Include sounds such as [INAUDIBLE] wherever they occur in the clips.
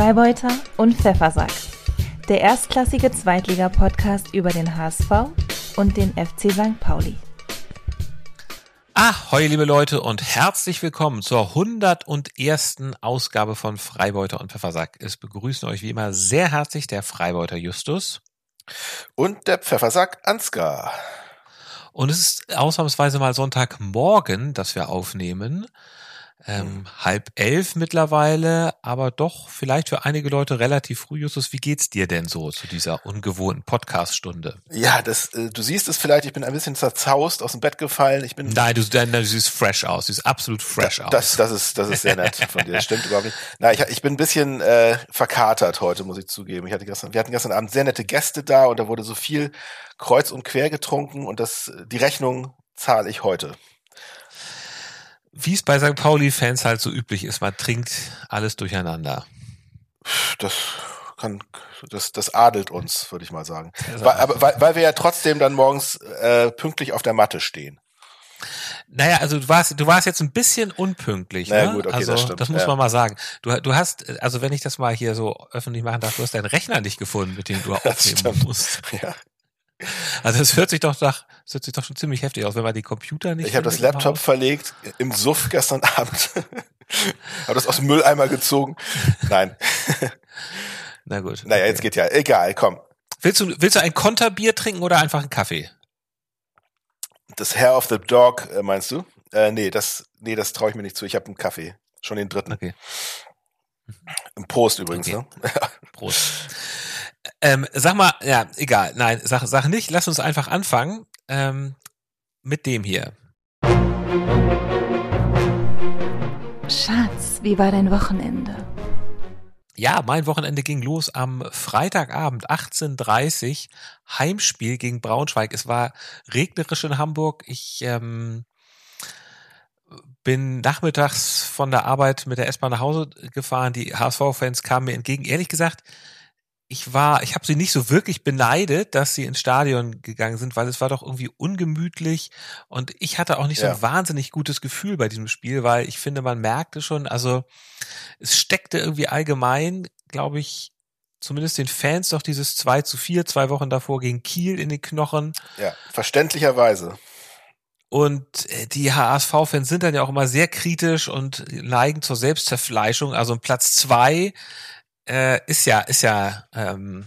Freibeuter und Pfeffersack. Der erstklassige Zweitliga-Podcast über den HSV und den FC St. Pauli. Ahoi, liebe Leute, und herzlich willkommen zur 101. Ausgabe von Freibeuter und Pfeffersack. Es begrüßen euch wie immer sehr herzlich der Freibeuter Justus. Und der Pfeffersack Ansgar. Und es ist ausnahmsweise mal Sonntagmorgen, dass wir aufnehmen ähm, halb elf mittlerweile, aber doch vielleicht für einige Leute relativ früh. Justus, wie geht's dir denn so zu dieser ungewohnten Podcast-Stunde? Ja, das, äh, du siehst es vielleicht, ich bin ein bisschen zerzaust aus dem Bett gefallen. Ich bin nein, du, nein, du siehst fresh aus, du siehst absolut fresh da, aus. Das, das ist, das ist sehr nett von dir. Das stimmt überhaupt nicht. Nein, ich, ich bin ein bisschen äh, verkatert heute, muss ich zugeben. Ich hatte gestern, wir hatten gestern Abend sehr nette Gäste da und da wurde so viel kreuz und quer getrunken und das, die Rechnung zahle ich heute wie es bei St. Pauli-Fans halt so üblich ist, man trinkt alles durcheinander. Das kann, das, das adelt uns, würde ich mal sagen. Weil, aber, weil, weil wir ja trotzdem dann morgens äh, pünktlich auf der Matte stehen. Naja, also du warst, du warst jetzt ein bisschen unpünktlich. Naja, ne? gut, okay, also das, stimmt. das muss ja. man mal sagen. Du, du hast, also wenn ich das mal hier so öffentlich machen darf, du hast deinen Rechner nicht gefunden, mit dem du [LAUGHS] aufnehmen musst. Ja. Also es hört sich doch nach, es hört sich doch schon ziemlich heftig aus, wenn man die Computer nicht. Ich habe das Laptop Haus. verlegt im Suff gestern [LAUGHS] Abend. habe das aus dem Mülleimer gezogen. Nein. [LAUGHS] Na gut. Naja, okay. jetzt geht ja. Egal, komm. Willst du, willst du ein Konterbier trinken oder einfach einen Kaffee? Das Hair of the Dog, äh, meinst du? Äh, nee, das, nee, das traue ich mir nicht zu. Ich habe einen Kaffee. Schon den dritten. Okay. Im Post übrigens, Okay. ne? [LAUGHS] Prost. Ähm, sag mal, ja, egal, nein, sag, sag nicht, lass uns einfach anfangen ähm, mit dem hier. Schatz, wie war dein Wochenende? Ja, mein Wochenende ging los am Freitagabend 18.30 Heimspiel gegen Braunschweig. Es war regnerisch in Hamburg. Ich ähm, bin nachmittags von der Arbeit mit der S-Bahn nach Hause gefahren. Die HSV-Fans kamen mir entgegen. Ehrlich gesagt, ich war, ich habe sie nicht so wirklich beneidet, dass sie ins Stadion gegangen sind, weil es war doch irgendwie ungemütlich und ich hatte auch nicht so Ja. ein wahnsinnig gutes Gefühl bei diesem Spiel, weil ich finde, man merkte schon, also es steckte irgendwie allgemein, glaube ich, zumindest den Fans doch dieses 2 zu 4, zwei Wochen davor gegen Kiel in den Knochen. Ja, verständlicherweise. Und äh, die HSV-Fans sind dann ja auch immer sehr kritisch und neigen zur Selbstzerfleischung. Also Platz zwei äh, ist ja, ist ja ähm,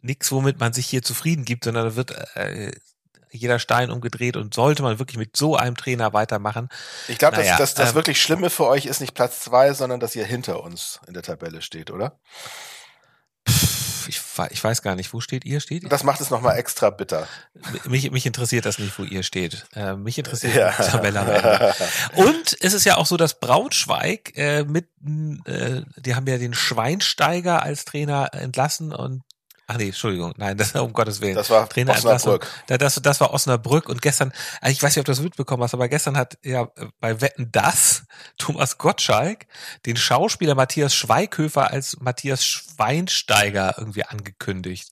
nichts, womit man sich hier zufrieden gibt, sondern da wird äh, jeder Stein umgedreht und sollte man wirklich mit so einem Trainer weitermachen. Ich glaube, Naja, das, das, das ähm, wirklich Schlimme für euch ist nicht Platz zwei, sondern dass ihr hinter uns in der Tabelle steht, oder? Ich, ich weiß gar nicht, wo steht ihr? Steht ihr? Das macht es nochmal extra bitter. Mich, mich interessiert das nicht, wo ihr steht. Äh, mich interessiert Ja. die Tabelle am Ende. Und es ist ja auch so, dass Braunschweig äh, mit, äh, die haben ja den Schweinsteiger als Trainer entlassen und Ach nee, Entschuldigung, nein, das um Gottes Willen. Das war Trainer Osnabrück. Da- Das, das war Osnabrück und gestern, also ich weiß nicht, ob du das mitbekommen hast, aber gestern hat ja äh, bei Wetten das [LAUGHS] Thomas Gottschalk den Schauspieler Matthias Schweighöfer als Matthias Schweinsteiger irgendwie angekündigt.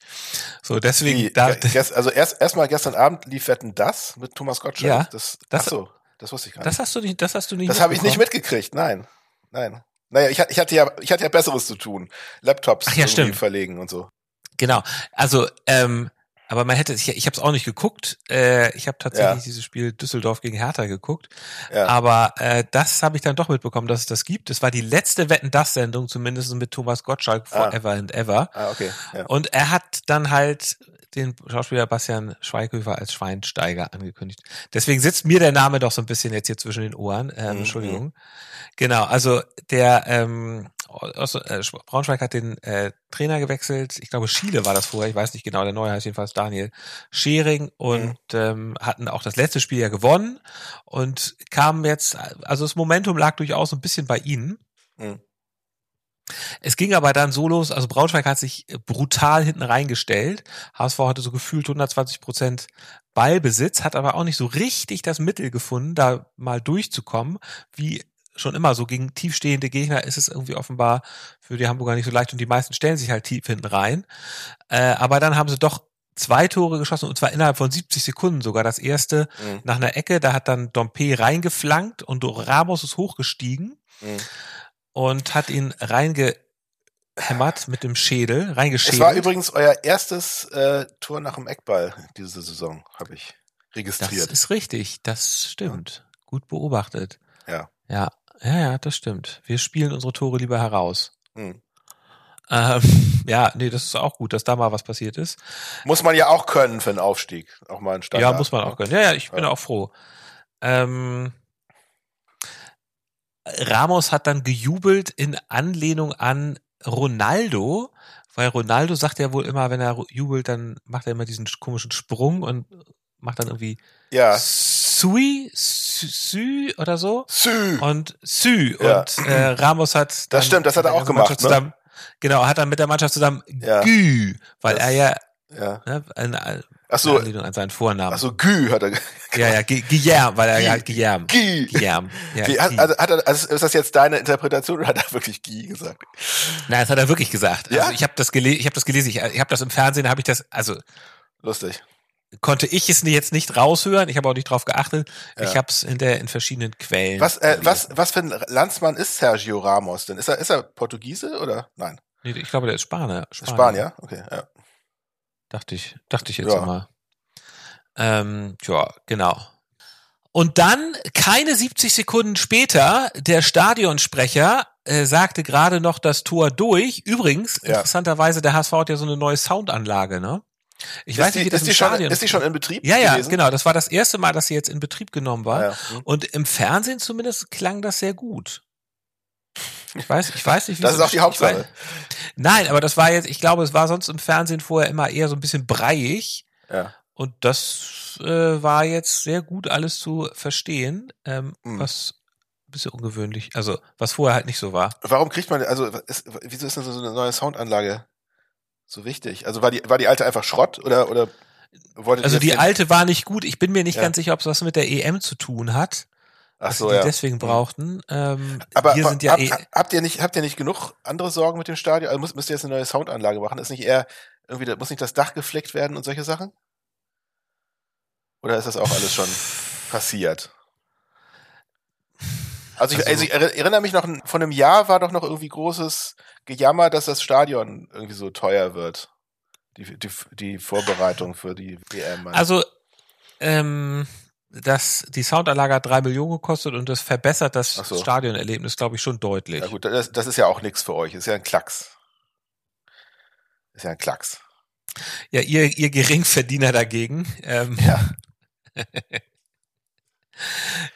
So, deswegen, Wie, da, also erst erstmal gestern Abend lief Wetten das mit Thomas Gottschalk. Ja, das, das- ach so, das wusste ich gar nicht. das hast du nicht, das hast du nicht Das habe ich nicht mitgekriegt, nein. Nein. Naja, ich, ich hatte ja, ich hatte ja Besseres zu tun. Laptops Ach ja, irgendwie stimmt. verlegen und so. Genau. Also, ähm, aber man hätte, ich, ich habe es auch nicht geguckt. Äh, ich habe tatsächlich Ja. dieses Spiel Düsseldorf gegen Hertha geguckt. Ja. Aber äh, das habe ich dann doch mitbekommen, dass es das gibt. Es war die letzte Wetten das Sendung, zumindest mit Thomas Gottschalk Ah. Forever and Ever. Ah, okay. Ja. Und er hat dann halt den Schauspieler Bastian Schweighöfer als Schweinsteiger angekündigt. Deswegen sitzt mir der Name doch so ein bisschen jetzt hier zwischen den Ohren. Ähm, Mhm. Entschuldigung. Genau, also der ähm, aus, äh, Braunschweig hat den äh, Trainer gewechselt. Ich glaube, Schiele war das vorher. Ich weiß nicht genau. Der neue heißt jedenfalls Daniel Schering und ähm, hatten auch das letzte Spiel ja gewonnen und kamen jetzt, also das Momentum lag durchaus ein bisschen bei ihnen. Mhm. Es ging aber dann so los, also Braunschweig hat sich brutal hinten reingestellt. HSV hatte so gefühlt 120 Prozent Ballbesitz, hat aber auch nicht so richtig das Mittel gefunden, da mal durchzukommen. Wie schon immer so gegen tiefstehende Gegner ist es irgendwie offenbar für die Hamburger nicht so leicht und die meisten stellen sich halt tief hinten rein. Äh, aber dann haben sie doch zwei Tore geschossen und zwar innerhalb von 70 Sekunden sogar. Das erste Mhm. nach einer Ecke, da hat dann Dompe reingeflankt und Ramos ist hochgestiegen Mhm. Und hat ihn reinge reingehämmert mit dem Schädel, reingeschädelt. Es war übrigens euer erstes äh, Tor nach dem Eckball diese Saison, habe ich das registriert. ist richtig, das stimmt. Gut beobachtet. Ja. Ja, ja, ja, das stimmt. Wir spielen unsere Tore lieber heraus. Hm. Ähm, ja, nee, das ist auch gut, dass da mal was passiert ist. Muss man ja auch können für einen Aufstieg. Auch mal ein Standard. Ja, muss man auch können. Ja, ja, ich bin Ja. auch froh. Ähm, Ramos hat dann gejubelt in Anlehnung an Ronaldo, weil Ronaldo sagt ja wohl immer, wenn er jubelt, dann macht er immer diesen komischen Sprung und macht dann irgendwie Ja. Sui, Sü oder so. Sü. Und Sü. Ja. Und äh, Ramos hat. dann stimmt, das hat er auch gemacht, ne? Zusammen, genau, hat dann mit der Mannschaft zusammen Ja. Gü, weil Das- er ja Ja. ne, in, in Ach so, Anlehnung an seinen Vornamen. ach so, Gü hat er. Ja, ja, Gu- Guillermo, weil er Guy. halt Guillermo. Guy. Guillermo. Ja, Wie, hat, also, hat er, also ist das jetzt deine Interpretation oder hat er wirklich Guy gesagt? Nein, das hat er wirklich gesagt. Ja? Also ich habe das gelesen, ich habe das gelesen, ich, habe das im Fernsehen, habe ich das, also Lustig. konnte ich es jetzt nicht raushören, ich habe auch nicht drauf geachtet. Ja. Ich habe es in der in verschiedenen Quellen. Was, äh, was, was für ein Landsmann ist Sergio Ramos denn? Ist er, ist er Portugiese oder? Nein. Nee, ich glaube, der ist Spanier. Spanier, Spanier? okay, ja. Dachte ich, dachte ich jetzt Ja. mal. Ähm, ja, genau. Und dann, keine 70 Sekunden später, der Stadionsprecher äh, sagte gerade noch das Tor durch. Übrigens, Ja. interessanterweise, der HSV hat ja so eine neue Soundanlage, ne? Ich ist weiß nicht, wie das ist, im die schon, Stadion ist die schon in Betrieb? Ja, ja, gewesen? genau. Das war das erste Mal, dass sie jetzt in Betrieb genommen war. Ja. Hm. Und im Fernsehen zumindest klang das sehr gut. Ich weiß, ich weiß nicht, wie Das ist auch die Hauptsache. Nein, aber das war jetzt, ich glaube, es war sonst im Fernsehen vorher immer eher so ein bisschen breiig. Ja. Und das äh, war jetzt sehr gut alles zu verstehen, ähm, Hm. was ein bisschen ungewöhnlich, also was vorher halt nicht so war. Warum kriegt man, also, ist, wieso ist denn so eine neue Soundanlage so wichtig? Also war die, war die alte einfach Schrott oder, oder Also die alte war nicht gut. Ich bin mir nicht Ja. ganz sicher, ob es was mit der EM zu tun hat, Ach so, die ja. deswegen brauchten. Ähm, Aber, hier aber sind ja hab, eh, habt ihr nicht, habt ihr nicht genug andere Sorgen mit dem Stadion? Also müsst, müsst ihr jetzt eine neue Soundanlage machen? Ist nicht eher irgendwie, muss nicht das Dach gefleckt werden und solche Sachen? Oder ist das auch alles schon passiert? Also ich, Also- also ich erinn- erinnere mich noch, von einem Jahr war doch noch irgendwie großes Gejammer, dass das Stadion irgendwie so teuer wird. Die, die, die Vorbereitung für die WM. Also, ähm, das, die Soundanlage hat drei Millionen gekostet und das verbessert das so. Stadionerlebnis, glaube ich, schon deutlich. ja gut, das, das ist ja auch nichts für euch. Ist ja ein Klacks. Ist ja ein Klacks. Ja, ihr, ihr Geringverdiener dagegen. Ähm, Ja. [LAUGHS]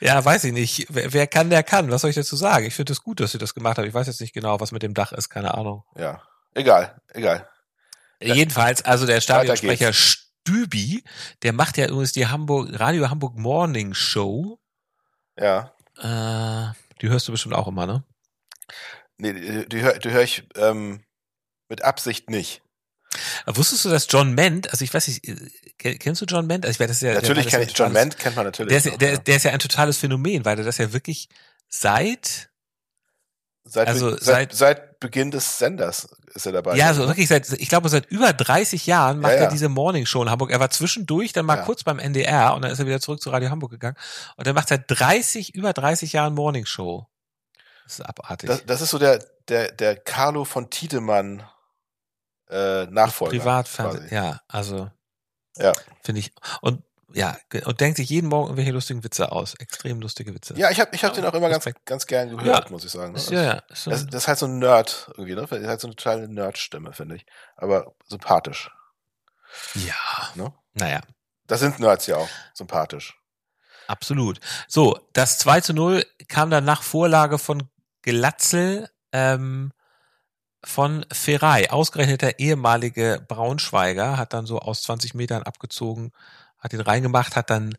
ja, weiß ich nicht. Wer, wer kann, der kann. Was soll ich dazu sagen? Ich finde es gut, dass sie das gemacht haben. Ich weiß jetzt nicht genau, was mit dem Dach ist, keine Ahnung. Ja. Egal, egal. Jedenfalls, also der Stadionsprecher Stübi, der macht ja übrigens die Hamburg, Radio Hamburg Morning Show. Ja. Äh, die hörst du bestimmt auch immer, ne? Nee, die, die, hör, die höre ich ähm, mit Absicht nicht. Wusstest du, dass John Ment, also ich weiß nicht, äh, kenn- kennst du John Ment? Also ich weiß, das ist ja, natürlich der, kenn ich John Ment, kennt man natürlich. Der ist, noch, der, ja. der ist ja ein totales Phänomen, weil der das ja wirklich seit, seit, also seit, seit- seit Beginn des Senders ist er dabei. ja, so wirklich seit, ich glaube seit über 30 Jahren macht Ja, ja. er diese Morning Show in Hamburg. Er war zwischendurch, dann mal Ja. kurz beim NDR und dann ist er wieder zurück zu Radio Hamburg gegangen. Und er macht seit 30, über 30 Jahren Morning Show. Das ist abartig. Das, das ist so der, der, der Carlo von Tiedemann äh, Nachfolger. Privatfernsehen, ja, also Ja. finde ich. Und ja, und denkt sich jeden Morgen irgendwelche lustigen Witze aus. Extrem lustige Witze. Ja, ich habe ich hab den auch immer ganz, ganz gern gehört, Ja. muss ich sagen. Ne? Ist, ja, ja. So Das, das ist halt so ein Nerd irgendwie, ne? Das ist halt so eine totale Nerd-Stimme, finde ich. Aber sympathisch. ja. Ne? Naja. Das sind Nerds ja auch. Sympathisch. Absolut. So, das 2 zu 0 kam dann nach Vorlage von Glatzel ähm, von Ferrei. Ausgerechnet der ehemalige Braunschweiger hat dann so aus 20 Metern abgezogen, hat ihn reingemacht, hat dann,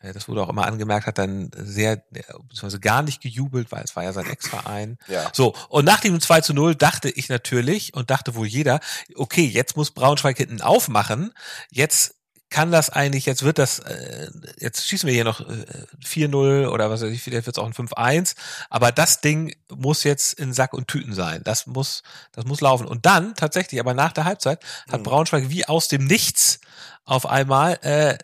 äh, das wurde auch immer angemerkt, hat dann sehr, äh, beziehungsweise gar nicht gejubelt, weil es war ja sein Ex-Verein. [LAUGHS] Ja. So, und nach dem 2 zu 0 dachte ich natürlich und dachte wohl jeder, okay, jetzt muss Braunschweig hinten aufmachen, jetzt kann das eigentlich, jetzt wird das, äh, jetzt schießen wir hier noch äh, 4-0 oder was weiß ich, vielleicht wird es auch ein 5-1, aber das Ding muss jetzt in Sack und Tüten sein. Das muss, das muss laufen. Und dann tatsächlich, aber nach der Halbzeit, hat Mhm. Braunschweig wie aus dem Nichts auf einmal äh,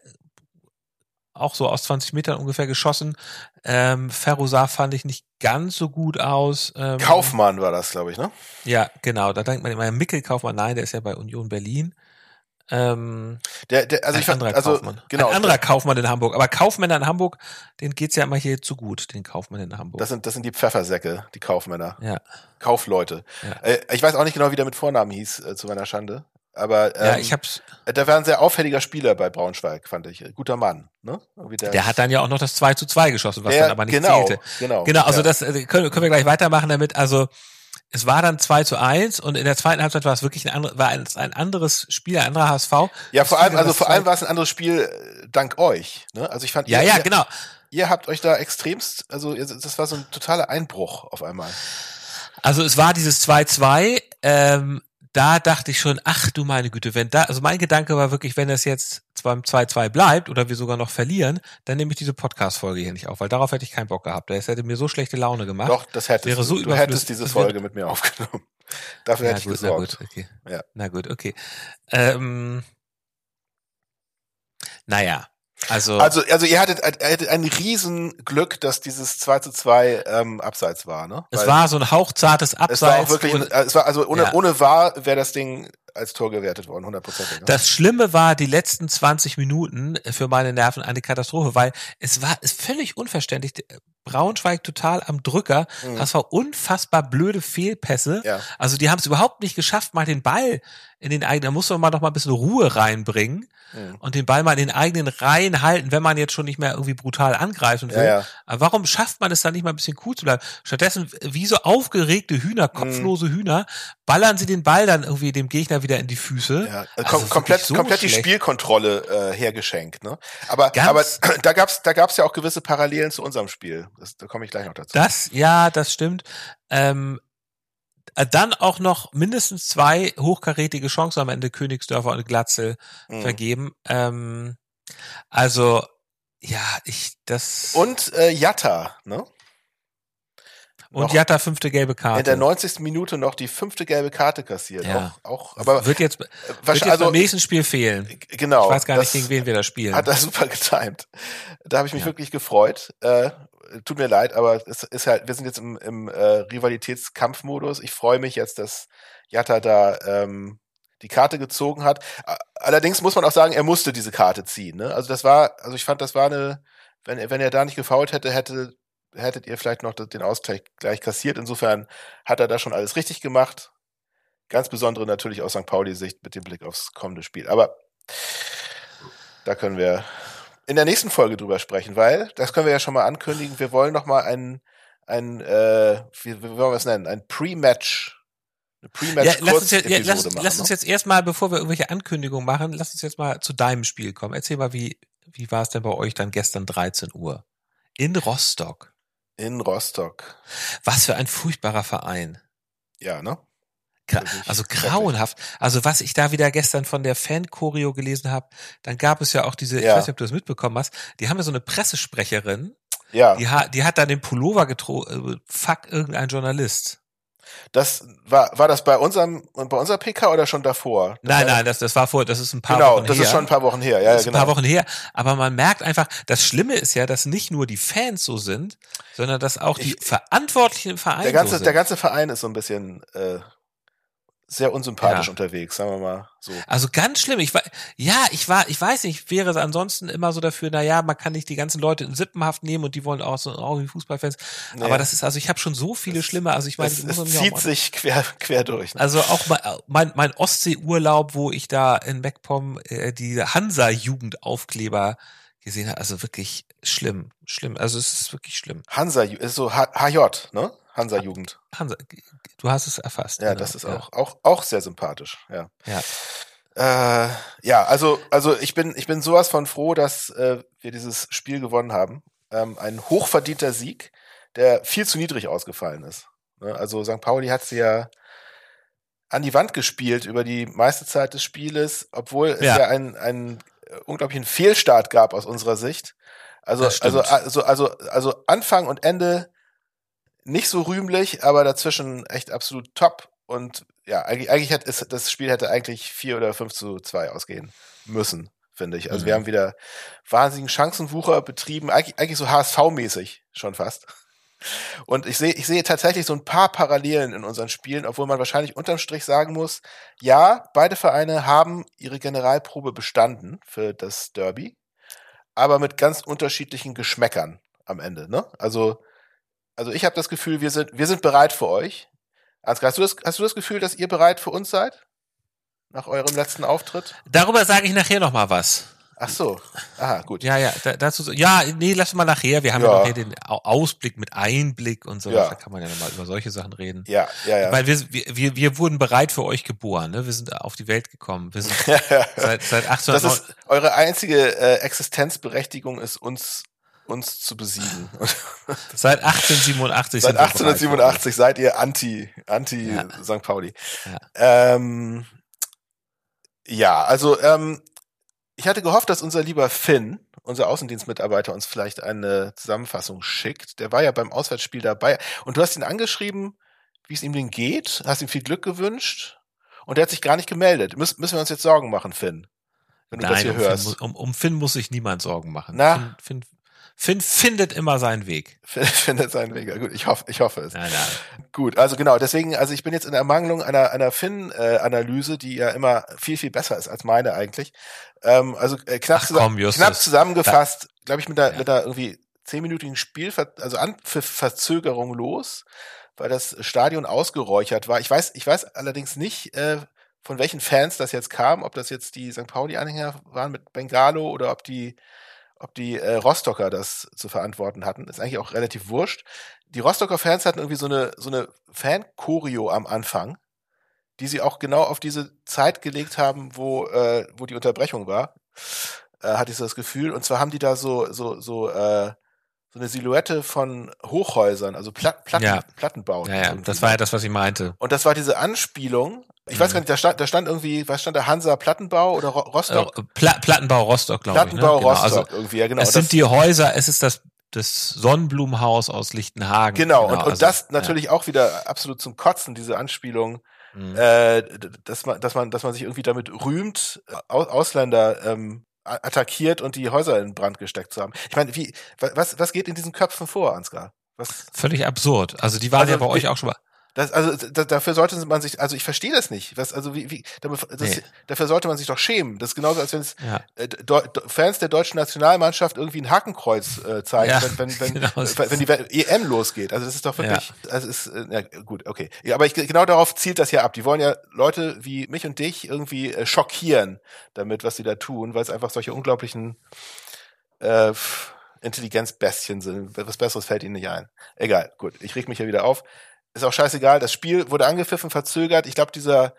auch so aus 20 Metern ungefähr geschossen. Ähm, Ferrosar fand ich nicht ganz so gut aus. Ähm, Kaufmann war das, glaube ich, ne? Ja, genau. Da denkt man immer, Mickel Kaufmann, nein, der ist ja bei Union Berlin. Ähm, der, der, also ein ich fand, anderer also Kaufmann. genau, ein anderer Kaufmann in Hamburg. Aber Kaufmänner in Hamburg, denen geht's ja immer hier zu gut, den Kaufmann in Hamburg. das sind das sind die Pfeffersäcke, die Kaufmänner, ja, Kaufleute. Ja. Äh, ich weiß auch nicht genau, wie der mit Vornamen hieß, äh, zu meiner Schande. Aber ähm, ja, ich hab's. der war ein sehr auffälliger Spieler bei Braunschweig, fand ich. Guter Mann, ne? Irgendwie Der hat dann ja auch noch das 2 zu 2 geschossen, was der, dann aber nicht genau, zählte. Genau, Genau, also ja. das äh, können, können wir gleich weitermachen damit. Also es war dann 2 zu 1 und in der zweiten Halbzeit war es wirklich ein, andere, war ein, ein anderes Spiel, ein anderer HSV. Ja, vor allem, also vor allem war es ein anderes Spiel äh, dank euch. Ne? Also ich fand, Ja, ihr, ja, genau. ihr habt euch da extremst, also das war so ein totaler Einbruch auf einmal. Also es war dieses 2-2, ähm, da dachte ich schon, ach du meine Güte, wenn da, also mein Gedanke war wirklich, wenn das jetzt beim 2-2 bleibt oder wir sogar noch verlieren, dann nehme ich diese Podcast-Folge hier nicht auf, weil darauf hätte ich keinen Bock gehabt. Das hätte mir so schlechte Laune gemacht. Doch, das hättest wäre du. so du überflüssig. hättest diese Folge mit mir aufgenommen. [LAUGHS] Dafür na hätte ich gut, na gesorgt. gut, okay. Ja. Na gut, okay. Ähm, naja, also, Also, also ihr hattet, hattet ein Riesenglück, dass dieses 2 zu 2 ähm, abseits war, ne? es Weil war so ein hauchzartes Abseits. es war auch wirklich, ein, es war also ohne, Ja. ohne wahr wäre das Ding als Tor gewertet worden, hundertprozentig. Ne? Das Schlimme war die letzten 20 Minuten für meine Nerven eine Katastrophe, weil es war ist völlig unverständlich. Braunschweig total am Drücker. Mhm. Das war unfassbar blöde Fehlpässe. Ja. Also die haben es überhaupt nicht geschafft, mal den Ball in den eigenen, da muss man mal noch mal ein bisschen Ruhe reinbringen Mhm. und den Ball mal in den eigenen Reihen halten, wenn man jetzt schon nicht mehr irgendwie brutal angreifen will. Ja, ja. Aber warum schafft man es dann nicht mal ein bisschen cool zu bleiben? Stattdessen, wie so aufgeregte Hühner, Mhm. kopflose Hühner, ballern sie den Ball dann irgendwie dem Gegner wieder in die Füße. Ja, Also kom komplett, so komplett die. Spielkontrolle äh, hergeschenkt. Ne? Aber, Ganz- aber [CLEARS THROAT] da gab's, da gab's ja auch gewisse Parallelen zu unserem Spiel. Das, da komme ich gleich noch dazu. Das, ja, das stimmt. Ähm, äh, dann auch noch mindestens zwei hochkarätige Chancen am Ende Königsdörfer und Glatzel Mhm. vergeben. Ähm, also, ja, ich, das. Und äh, Jatta, ne? Und Jatta fünfte gelbe Karte. In der 90. Minute noch die fünfte gelbe Karte kassiert. Ja. Auch, auch, aber wird jetzt, wird wahrscheinlich, jetzt also, beim nächsten Spiel fehlen. genau. Ich weiß gar nicht, gegen wen wir da spielen. Hat er [LAUGHS] super getimt. Da habe ich mich Ja. wirklich gefreut. Äh, tut mir leid, aber es ist halt, wir sind jetzt im, im äh, Rivalitätskampfmodus. Ich freue mich jetzt, dass Jatta da ähm, die Karte gezogen hat. Allerdings muss man auch sagen, er musste diese Karte ziehen. Ne? Also das war, also ich fand, das war eine, wenn er, wenn er da nicht gefault hätte, hätte hättet ihr vielleicht noch den Ausgleich gleich kassiert. Insofern hat er da schon alles richtig gemacht. Ganz besondere natürlich aus St. Pauli-Sicht mit dem Blick aufs kommende Spiel. Aber da können wir in der nächsten Folge drüber sprechen, weil, das können wir ja schon mal ankündigen, wir wollen noch mal ein, ein äh, wie, wie wollen wir es nennen, ein Pre-Match, eine Ja, lass uns, jetzt, ja, lass, machen. lass uns ne? jetzt erstmal, bevor wir irgendwelche Ankündigungen machen, lass uns jetzt mal zu deinem Spiel kommen. Erzähl mal, wie, wie war es denn bei euch dann gestern 13 Uhr? In Rostock. In Rostock. Was für ein furchtbarer Verein. Ja, ne? Gra also grauenhaft. Also was ich da wieder gestern von der Fan-Choreo gelesen habe, dann gab es ja auch diese, ich Ja. weiß nicht, ob du das mitbekommen hast, die haben ja so eine Pressesprecherin, Ja, die, ha die hat dann den Pullover getrogen, fuck irgendein Journalist. Das war, war das bei unserem, bei unserer PK oder schon davor? Das Nein, nein, das, das war vor, das ist ein paar Genau, Wochen das her. ist schon ein paar Wochen her. Ja, das ist ein genau. paar Wochen her. Aber man merkt einfach, das Schlimme ist ja, dass nicht nur die Fans so sind, sondern dass auch die Ich- Verantwortlichen im Verein der ganze, so sind. der ganze Verein ist so ein bisschen äh, sehr unsympathisch Ja. unterwegs, sagen wir mal so. Also ganz schlimm. Ich war, ja, ich war, ich weiß nicht, ich wäre ansonsten immer so dafür, na ja, man kann nicht die ganzen Leute in Sippenhaft nehmen und die wollen auch so auch wie Fußballfans. Nee. Aber das ist, also ich habe schon so viele Das- schlimme, also ich meine, Es, es zieht sich quer, quer durch. Ne? also auch mein, mein, mein Ostseeurlaub, wo ich da in MacPom äh, die Hansa-Jugendaufkleber gesehen habe, also wirklich schlimm, schlimm. Also es ist wirklich schlimm. Hansa, ist so H HJ, ne? Hansa Jugend. Hansa, du hast es erfasst. Ja, genau, das ist ja. auch, auch, auch sehr sympathisch, ja. Ja. Äh, ja, also, also ich bin, ich bin sowas von froh, dass äh, wir dieses Spiel gewonnen haben. Ähm, ein hochverdienter Sieg, der viel zu niedrig ausgefallen ist. Ne? Also St. Pauli hat sie ja an die Wand gespielt über die meiste Zeit des Spieles, obwohl es Ja. ja einen, einen äh, unglaublichen Fehlstart gab aus unserer Sicht. Also, also, also, also, also Anfang und Ende nicht so rühmlich, aber dazwischen echt absolut top. Und ja, eigentlich, eigentlich hätte es, das Spiel hätte eigentlich vier oder fünf zu zwei ausgehen müssen. finde ich. Also mhm. wir haben wieder wahnsinnigen Chancenwucher betrieben, eigentlich, eigentlich so HSV-mäßig schon fast. Und ich sehe, ich sehe tatsächlich so ein paar Parallelen in unseren Spielen, obwohl man wahrscheinlich unterm Strich sagen muss, ja, beide Vereine haben ihre Generalprobe bestanden für das Derby, aber mit ganz unterschiedlichen Geschmäckern am Ende, ne? Also, also ich habe das Gefühl, wir sind, wir sind bereit für euch. Ansgar, hast du das, hast du das Gefühl, dass ihr bereit für uns seid? Nach eurem letzten Auftritt? Darüber sage ich nachher noch mal was. Ach so. Aha, gut. Ja, ja, da, dazu, ja, nee, lass mal nachher. Wir haben ja, ja noch hier den Ausblick mit Einblick und so. Ja. Da kann man ja nochmal über solche Sachen reden. Ja, ja, ja. Weil wir, wir, wir wurden bereit für euch geboren, ne? Wir sind auf die Welt gekommen. Wir sind [LAUGHS] seit, seit 18 Das ist eure einzige äh, Existenzberechtigung ist uns uns zu besiegen. [LAUGHS] Seit 1887 Seit 1887 seid ihr anti, anti ja. St. Pauli. Ja, ähm, ja also ähm, ich hatte gehofft, dass unser lieber Finn, unser Außendienstmitarbeiter, uns vielleicht eine Zusammenfassung schickt. Der war ja beim Auswärtsspiel dabei. Und du hast ihn angeschrieben, wie es ihm denn geht, hast ihm viel Glück gewünscht. Und er hat sich gar nicht gemeldet. Müssen, müssen wir uns jetzt Sorgen machen, Finn? Wenn du Nein, das hier um hörst. Finn, um, um Finn muss sich niemand Sorgen machen. Na? Finn, Finn, Finn findet immer seinen Weg. Finn [LAUGHS] findet seinen Weg. Gut, ich hoffe, ich hoffe es. Nein, nein. Gut, also genau, deswegen, also ich bin jetzt in Ermangelung einer, einer Finn-Analyse, die ja immer viel, viel besser ist als meine eigentlich. Ähm, also äh, knapp, komm, knapp zusammengefasst, glaube ich, mit der, ja. mit der irgendwie zehnminütigen Spiel, also an für Verzögerung los, weil das Stadion ausgeräuchert war. Ich weiß, ich weiß allerdings nicht, äh, von welchen Fans das jetzt kam, ob das jetzt die St. Pauli-Anhänger waren mit Bengalo oder ob die ob die äh, Rostocker das zu verantworten hatten, ist eigentlich auch relativ wurscht. Die Rostocker Fans hatten irgendwie so eine so eine Fan-Choreo am Anfang, die sie auch genau auf diese Zeit gelegt haben, wo äh, wo die Unterbrechung war. Äh, hatte ich so das Gefühl. Und zwar haben die da so so so äh, so eine Silhouette von Hochhäusern, also Plat Platten, ja. Plattenbauten. Ja, ja, das war ja das, was ich meinte. Und das war diese Anspielung ich weiß gar nicht, da stand, da stand irgendwie, was stand da, Hansa Plattenbau oder Rostock? Äh, Pla Plattenbau Rostock, glaube ich. Ne? Plattenbau ne? Rostock genau. also, irgendwie, ja genau. Es sind die Häuser, es ist das das Sonnenblumenhaus aus Lichtenhagen. Genau, genau und, und also, das natürlich ja. auch wieder absolut zum Kotzen, diese Anspielung, mhm. äh, dass man, dass man, dass man sich irgendwie damit rühmt, Ausländer ähm, attackiert und die Häuser in Brand gesteckt zu haben. Ich meine, wie, was, was geht in diesen Köpfen vor, Ansgar? Was? Völlig absurd. Also die waren also, ja bei euch auch schon mal. Das, also da, dafür sollte man sich, also ich verstehe das nicht. Was, also wie, wie das, nee. dafür sollte man sich doch schämen. Das ist genauso, als wenn es ja. äh, Fans der deutschen Nationalmannschaft irgendwie ein Hakenkreuz äh, zeigen, ja, wenn, wenn, [LAUGHS] wenn, genau. wenn die EM losgeht. Also das ist doch wirklich, ja. also ist, äh, ja, gut, okay. Ja, aber ich, genau darauf zielt das ja ab. Die wollen ja Leute wie mich und dich irgendwie äh, schockieren damit, was sie da tun, weil es einfach solche unglaublichen äh, Intelligenzbestien sind. Was Besseres fällt ihnen nicht ein. Egal, gut. Ich reg mich ja wieder auf ist auch scheißegal. Das Spiel wurde angepfiffen, verzögert. Ich glaube, dieser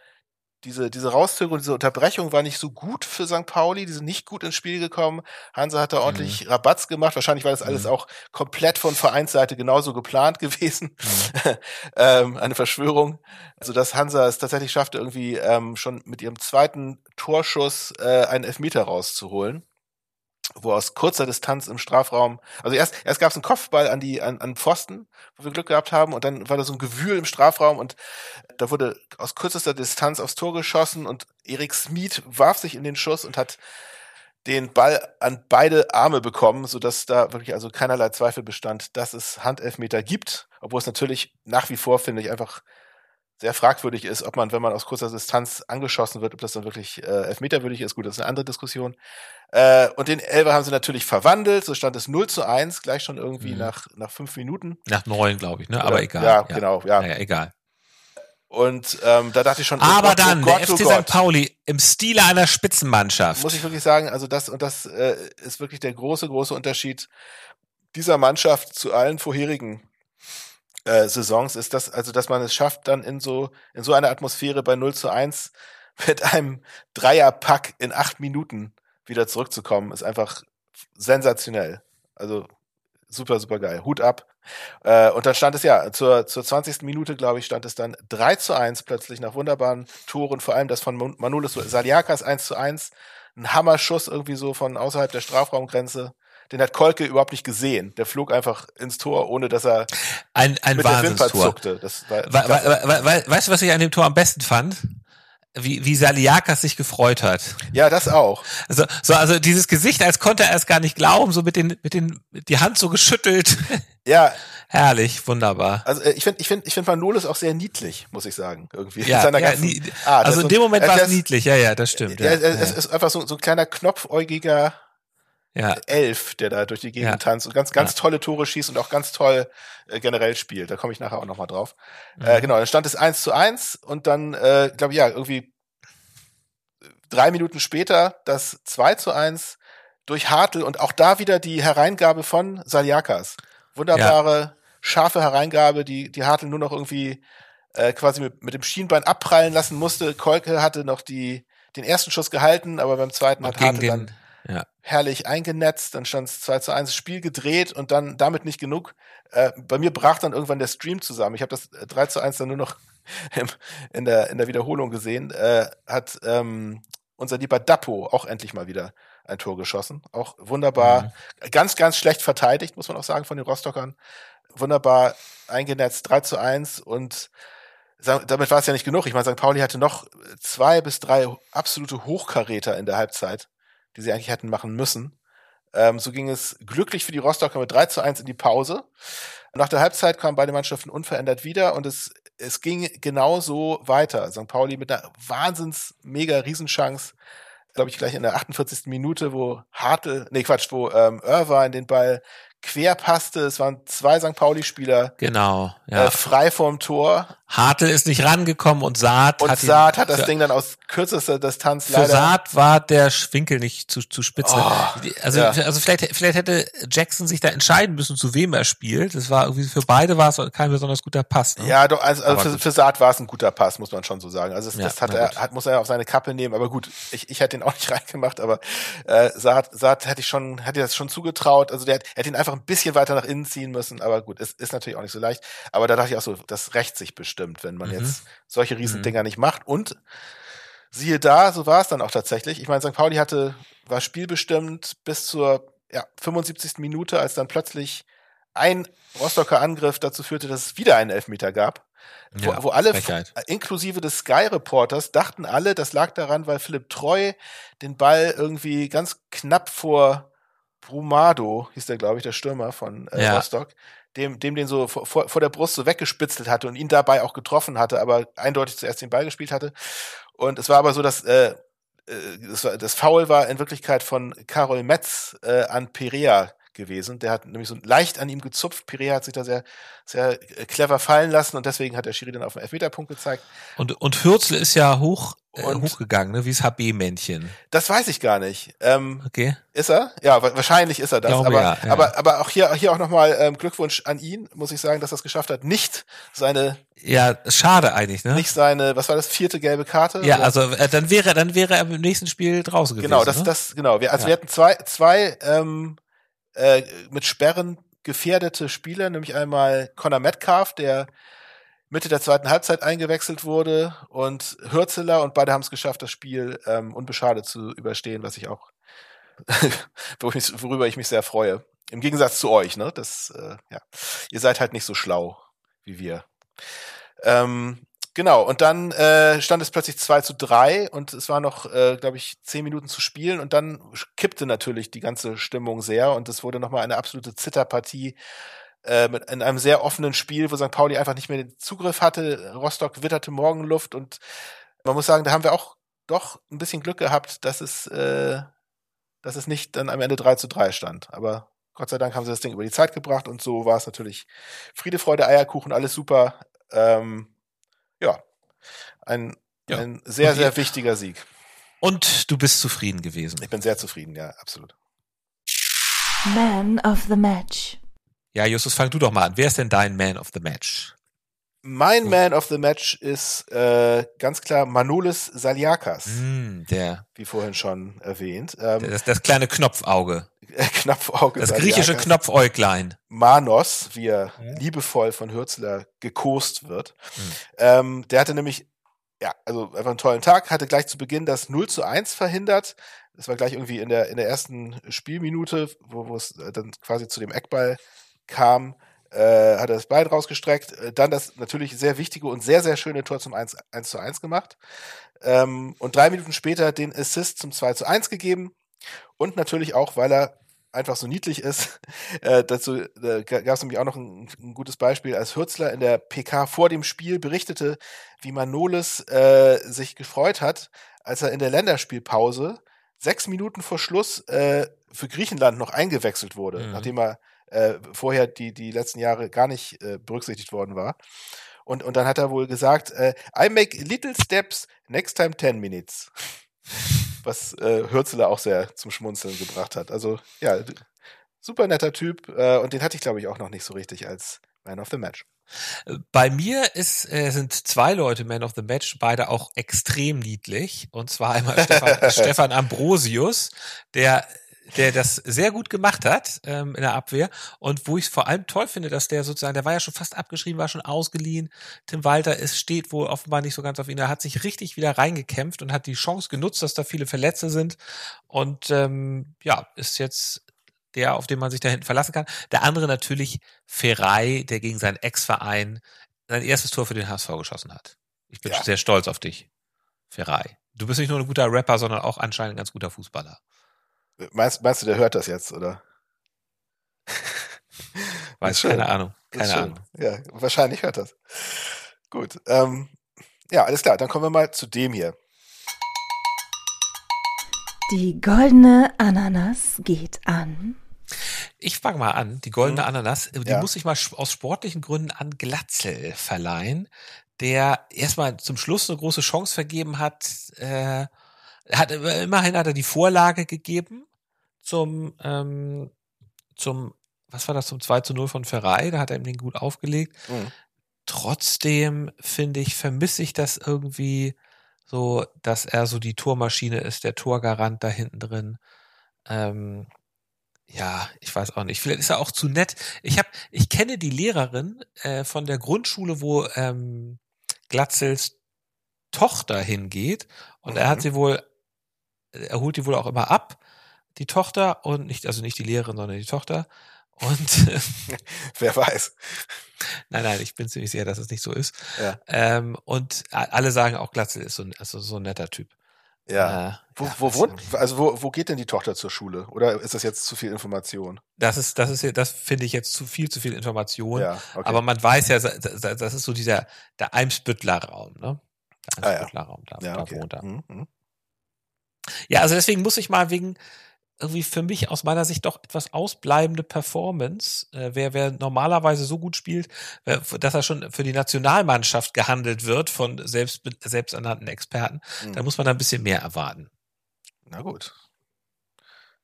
diese, diese Rauszögerung, diese Unterbrechung war nicht so gut für St. Pauli, die sind nicht gut ins Spiel gekommen. Hansa hat da mhm. ordentlich mhm. Rabatz gemacht. Wahrscheinlich war das alles mhm. auch komplett von Vereinsseite genauso geplant gewesen. Mhm. [LAUGHS] ähm, eine Verschwörung. Also dass Hansa es tatsächlich schaffte, irgendwie ähm, schon mit ihrem zweiten Torschuss äh, einen Elfmeter rauszuholen wo aus kurzer Distanz im Strafraum, also erst, erst gab es einen Kopfball an die, an, an Pfosten, wo wir Glück gehabt haben, und dann war da so ein Gewühl im Strafraum und da wurde aus kürzester Distanz aufs Tor geschossen und Erik Smith warf sich in den Schuss und hat den Ball an beide Arme bekommen, so dass da wirklich also keinerlei Zweifel bestand, dass es Handelfmeter gibt, obwohl es natürlich nach wie vor, finde ich, einfach sehr fragwürdig ist, ob man, wenn man aus kurzer Distanz angeschossen wird, ob das dann wirklich äh, elfmeterwürdig ist. Gut, das ist eine andere Diskussion. Äh, und den Elber haben sie natürlich verwandelt. So stand es 0 zu 1, gleich schon irgendwie mhm. nach, nach fünf Minuten. Nach neun, glaube ich, ne? Aber egal. Ja, ja, genau, ja. Naja, egal. Und ähm, da dachte ich schon, oh aber Gott, dann, oh Gott, der FC oh St. Pauli im Stile einer Spitzenmannschaft. Muss ich wirklich sagen, also das und das äh, ist wirklich der große, große Unterschied dieser Mannschaft zu allen vorherigen äh, Saisons ist das, also dass man es schafft, dann in so, in so einer Atmosphäre bei 0 zu 1 [LAUGHS] mit einem Dreierpack in acht Minuten wieder zurückzukommen, ist einfach sensationell. Also super, super geil. Hut ab. Äh, und dann stand es ja, zur, zur 20. Minute, glaube ich, stand es dann 3 zu 1 plötzlich nach wunderbaren Toren, vor allem das von Manolis Saliakas 1 zu 1. Ein Hammerschuss irgendwie so von außerhalb der Strafraumgrenze den hat Kolke überhaupt nicht gesehen. Der flog einfach ins Tor, ohne dass er ein, ein mit der Wimper zuckte. Das war, we, we, we, weißt du, was ich an dem Tor am besten fand? wie, wie Saliakas sich gefreut hat. Ja, das auch. Also, so, also dieses Gesicht, als konnte er es gar nicht glauben, so mit den, mit den, die Hand so geschüttelt. [LAUGHS] Ja, Herrlich, wunderbar. also äh, ich finde, ich finde, ich finde Manolis auch sehr niedlich, muss ich sagen, irgendwie. Ja, ja ganzen Art. also in dem Moment war es niedlich, ja, ja, das stimmt. Ja, Ja, es ja, ist einfach so, so ein kleiner knopfäugiger ja. Elf, der da durch die Gegend Ja. tanzt und ganz, ganz Ja. tolle Tore schießt und auch ganz toll äh, generell spielt. Da komme ich nachher auch nochmal drauf. Mhm. Äh, genau, dann stand es 1 zu 1 und dann, äh, glaube ich, ja, irgendwie drei Minuten später das 2 zu 1 durch Hartl und auch da wieder die Hereingabe von Saliakas. Wunderbare, scharfe Hereingabe, die, die Hartl nur noch irgendwie äh, quasi mit, mit dem Schienbein abprallen lassen musste. Kolke hatte noch die, den ersten Schuss gehalten, aber beim zweiten Und hat Hartl dann den, ja. herrlich eingenetzt, dann stand es 2 zu 1, Spiel gedreht und dann damit nicht genug. Äh, bei mir brach dann irgendwann der Stream zusammen. Ich habe das äh, 3 zu 1 dann nur noch [LAUGHS] im, in, der, in der Wiederholung gesehen. Äh, hat ähm, unser lieber Dappo auch endlich mal wieder ein Tor geschossen. Auch wunderbar, Mhm. ganz, ganz schlecht verteidigt, muss man auch sagen, von den Rostockern. Wunderbar eingenetzt, 3 zu 1 und damit war es ja nicht genug. Ich meine, St. Pauli hatte noch zwei bis drei absolute Hochkaräter in der Halbzeit, die sie eigentlich hätten machen müssen. Ähm, so ging es glücklich für die Rostocker mit 3 zu 1 in die Pause. Nach der Halbzeit kamen beide Mannschaften unverändert wieder und es, es ging genauso weiter. St. Pauli mit einer wahnsinns mega Riesenchance, glaube ich, gleich in der 48. Minute, wo Hartl, nee Quatsch, wo ähm, Irvine den Ball quer passte. Es waren zwei St. Pauli-Spieler Genau, ja. äh, frei vorm Tor Hartl ist nicht rangekommen und Saat und hat ihn- Saad hat das für, Ding dann aus kürzester Distanz Für leider. Saat war der Winkel nicht zu, zu spitze. Oh, also, ja. also vielleicht, vielleicht hätte Jackson sich da entscheiden müssen, zu wem er spielt. Das war irgendwie für beide war es kein besonders guter Pass. Ne? Ja, doch, also, also für, für Saad war es ein guter Pass, muss man schon so sagen. Also das, Ja, das hat er, hat, muss er auf seine Kappe nehmen, aber gut, ich, ich hätte ihn auch nicht [LAUGHS] reingemacht, aber äh, Saad, Saad hätte ich schon, hätte das schon zugetraut. Also der, er hätte ihn einfach ein bisschen weiter nach innen ziehen müssen, aber gut, es ist natürlich auch nicht so leicht. Aber da dachte ich auch so, das rächt sich bestimmt, wenn man Mhm. jetzt solche Riesendinger nicht macht. Und siehe da, so war es dann auch tatsächlich. Ich meine, St. Pauli hatte, war spielbestimmt bis zur ja, 75. Minute, als dann plötzlich ein Rostocker Angriff dazu führte, dass es wieder einen Elfmeter gab. Wo, Ja, wo alle, inklusive des Sky-Reporters, dachten alle, das lag daran, weil Philipp Treu den Ball irgendwie ganz knapp vor Brumado, hieß der, glaube ich, der Stürmer von äh, Ja. Rostock, dem, dem den so vor, vor der Brust so weggespitzelt hatte und ihn dabei auch getroffen hatte, aber eindeutig zuerst den Ball gespielt hatte. Und es war aber so, dass äh, äh, das, war, das Foul war in Wirklichkeit von Karol Metz äh, an Perea gewesen. Der hat nämlich so leicht an ihm gezupft. Perea hat sich da sehr, sehr äh, clever fallen lassen und deswegen hat der Schiri dann auf den Elfmeterpunkt gezeigt. Und, und Hürzl ist ja hoch, äh, Und- hochgegangen, ne? wie das HB-Männchen. Das weiß ich gar nicht. Ähm, Okay. Ist er? Ja, wa- wahrscheinlich ist er das. Glaube aber, ja, ja. aber, aber auch hier, hier auch nochmal ähm, Glückwunsch an ihn, muss ich sagen, dass er es geschafft hat, nicht seine, Ja, schade eigentlich, ne? nicht seine, was war das, vierte gelbe Karte? ja, Oder? also äh, dann wäre, dann wäre er im nächsten Spiel draußen gewesen. Genau, das, ne? das, genau. Wir, also Ja. wir hatten zwei, zwei ähm, äh, mit Sperren gefährdete Spieler, nämlich einmal Conor Metcalf, der Mitte der zweiten Halbzeit eingewechselt wurde, und Hürzeler, und beide haben es geschafft, das Spiel ähm, unbeschadet zu überstehen, was ich auch, [LAUGHS] worüber ich, mich sehr freue. Im Gegensatz zu euch, ne? Das, äh, ja, ihr seid halt nicht so schlau wie wir. Ähm, genau, und dann äh, stand es plötzlich 2 zu 3 und es war noch, äh, glaube ich, zehn Minuten zu spielen und dann kippte natürlich die ganze Stimmung sehr und es wurde nochmal eine absolute Zitterpartie äh, in einem sehr offenen Spiel, wo St. Pauli einfach nicht mehr den Zugriff hatte. Rostock witterte Morgenluft und man muss sagen, da haben wir auch doch ein bisschen Glück gehabt, dass es, äh, dass es nicht dann am Ende 3 zu 3 stand. Aber Gott sei Dank haben sie das Ding über die Zeit gebracht und so war es natürlich Friede, Freude, Eierkuchen, alles super. Ähm, ja, ein, Ja. ein sehr, Und sehr wichtiger Sieg. Und du bist zufrieden gewesen. Ich bin sehr zufrieden, ja, absolut. Man of the Match. Ja, Justus, fang du doch mal an. Wer ist denn dein Man of the Match? Mein Man of the Match ist äh, ganz klar Manolis Saliakas, Hm, der, wie vorhin schon erwähnt. Ähm, das, das kleine Knopfauge. [LAUGHS] Knopfauge Das griechische Saliakas. Knopfäuglein. Manos, wie er liebevoll von Hürzler gekost wird. Mhm. Ähm, der hatte nämlich, ja, also einfach einen tollen Tag, hatte gleich zu Beginn das 0 zu 1 verhindert. Das war gleich irgendwie in der, in der ersten Spielminute, wo, wo es äh, dann quasi zu dem Eckball kam. Äh, hat er das Bein rausgestreckt, äh, dann das natürlich sehr wichtige und sehr, sehr schöne Tor zum 1, 1 zu 1 gemacht. Ähm, und drei Minuten später den Assist zum 2 zu 1 gegeben. Und natürlich auch, weil er einfach so niedlich ist. [LAUGHS] Äh, dazu äh, gab es nämlich auch noch ein, ein, gutes Beispiel, als Hürzler in der PK vor dem Spiel berichtete, wie Manolis äh, sich gefreut hat, als er in der Länderspielpause sechs Minuten vor Schluss äh, für Griechenland noch eingewechselt wurde, mhm. nachdem er äh, vorher die, die letzten Jahre gar nicht äh, berücksichtigt worden war. Und, und dann hat er wohl gesagt, äh, I make little steps, next time 10 minutes [LAUGHS] was äh, Hürzeler auch sehr zum Schmunzeln gebracht hat. Also ja, super netter Typ äh, und den hatte ich glaube ich auch noch nicht so richtig als Man of the Match. Bei mir ist, äh, sind zwei Leute Man of the Match, beide auch extrem niedlich. Und zwar einmal Stefan, [LAUGHS] Stefan Ambrosius, der der das sehr gut gemacht hat ähm, in der Abwehr und wo ich es vor allem toll finde, dass der sozusagen, der war ja schon fast abgeschrieben, war schon ausgeliehen. Tim Walter ist steht wohl offenbar nicht so ganz auf ihn. Er hat sich richtig wieder reingekämpft und hat die Chance genutzt, dass da viele Verletzte sind und ähm, ja ist jetzt der, auf den man sich da hinten verlassen kann. Der andere natürlich Ferrei, der gegen seinen Ex-Verein sein erstes Tor für den HSV geschossen hat. Ich bin ja. sehr stolz auf dich, Ferrei. Du bist nicht nur ein guter Rapper, sondern auch anscheinend ein ganz guter Fußballer. Meinst, meinst du, der hört das jetzt, oder? [LAUGHS] Weiß, keine Ahnung. Keine Ahnung. Ja, wahrscheinlich hört das. Gut. Ähm, ja, alles klar. Dann kommen wir mal zu dem hier. Die goldene Ananas geht an. Ich fange mal an. Die goldene mhm. Ananas, die ja. muss ich mal aus sportlichen Gründen an Glatzel verleihen, der erstmal zum Schluss eine große Chance vergeben hat, äh, hat immerhin hat er die Vorlage gegeben zum ähm, zum was war das zum 2 zu 0 von Ferrari, da hat er ihm den gut aufgelegt. Mhm. Trotzdem finde ich vermisse ich das irgendwie so, dass er so die Tormaschine ist, der Torgarant da hinten drin. Ähm, ja, ich weiß auch nicht. Vielleicht ist er auch zu nett. Ich habe, ich kenne die Lehrerin äh, von der Grundschule, wo ähm, Glatzels Tochter hingeht und mhm. er hat mhm. sie wohl er holt die wohl auch immer ab, die Tochter, und nicht, also nicht die Lehrerin, sondern die Tochter. Und [LAUGHS] wer weiß. Nein, nein, ich bin ziemlich sicher, dass es nicht so ist. Ja. Ähm, und alle sagen auch, Glatzel ist so ein, also so ein netter Typ. Ja. Äh, wo, ja, wo wohnt, also wo, wo geht denn die Tochter zur Schule? Oder ist das jetzt zu viel Information? Das ist, das ist, das finde ich jetzt zu viel, zu viel Information. Ja, okay. Aber man weiß ja, das ist so dieser, der Eimsbüttler Raum, ne? Der Eimsbüttler Raum, da, ja, okay. da wohnt er. Mhm. Ja, also deswegen muss ich mal wegen irgendwie für mich aus meiner Sicht doch etwas ausbleibende Performance. Äh, wer, wer normalerweise so gut spielt, äh, dass er schon für die Nationalmannschaft gehandelt wird von selbst, selbsternannten Experten, mhm. da muss man da ein bisschen mehr erwarten. Na gut.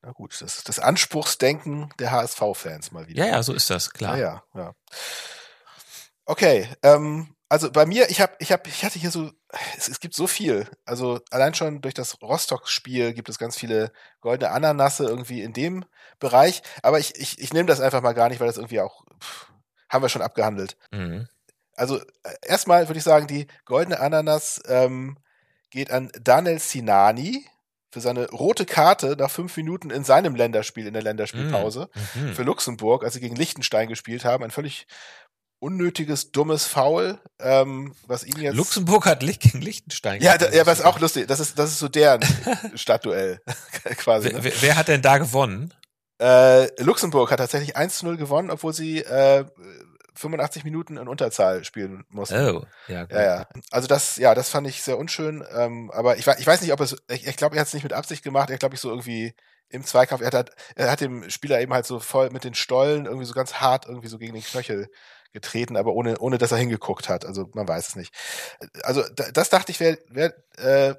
Na gut, das ist das Anspruchsdenken der HSV-Fans mal wieder. Ja, ja, so ist das, klar. Ja, ja. ja. Okay, ähm, also bei mir, ich habe, ich habe, ich hatte hier so, es, es, gibt so viel. Also allein schon durch das Rostock-Spiel gibt es ganz viele goldene Ananasse irgendwie in dem Bereich. Aber ich, ich, ich nehme das einfach mal gar nicht, weil das irgendwie auch pff, haben wir schon abgehandelt. Mhm. Also äh, erstmal würde ich sagen, die goldene Ananas ähm, geht an Daniel Sinani für seine rote Karte nach fünf Minuten in seinem Länderspiel in der Länderspielpause mhm. für Luxemburg, als sie gegen Liechtenstein gespielt haben. Ein völlig unnötiges, dummes Foul, ähm, was ihn jetzt. Luxemburg hat Licht gegen Liechtenstein. Ja, da, ja, was auch lustig. Das ist, das ist so deren [LAUGHS] Stadtduell [LAUGHS] quasi. Ne? Wer, wer, hat denn da gewonnen? Äh, Luxemburg hat tatsächlich 1-0 gewonnen, obwohl sie äh, 85 Minuten in Unterzahl spielen mussten. Oh, ja, gut. ja, ja. Also das, ja, das fand ich sehr unschön. Ähm, aber ich, ich weiß nicht, ob es, ich, ich glaube, er hat es nicht mit Absicht gemacht. Er glaube ich so irgendwie im Zweikampf. Er hat, er hat dem Spieler eben halt so voll mit den Stollen irgendwie so ganz hart irgendwie so gegen den Knöchel getreten, aber ohne, ohne dass er hingeguckt hat. Also man weiß es nicht. Also das dachte ich wäre wär, äh,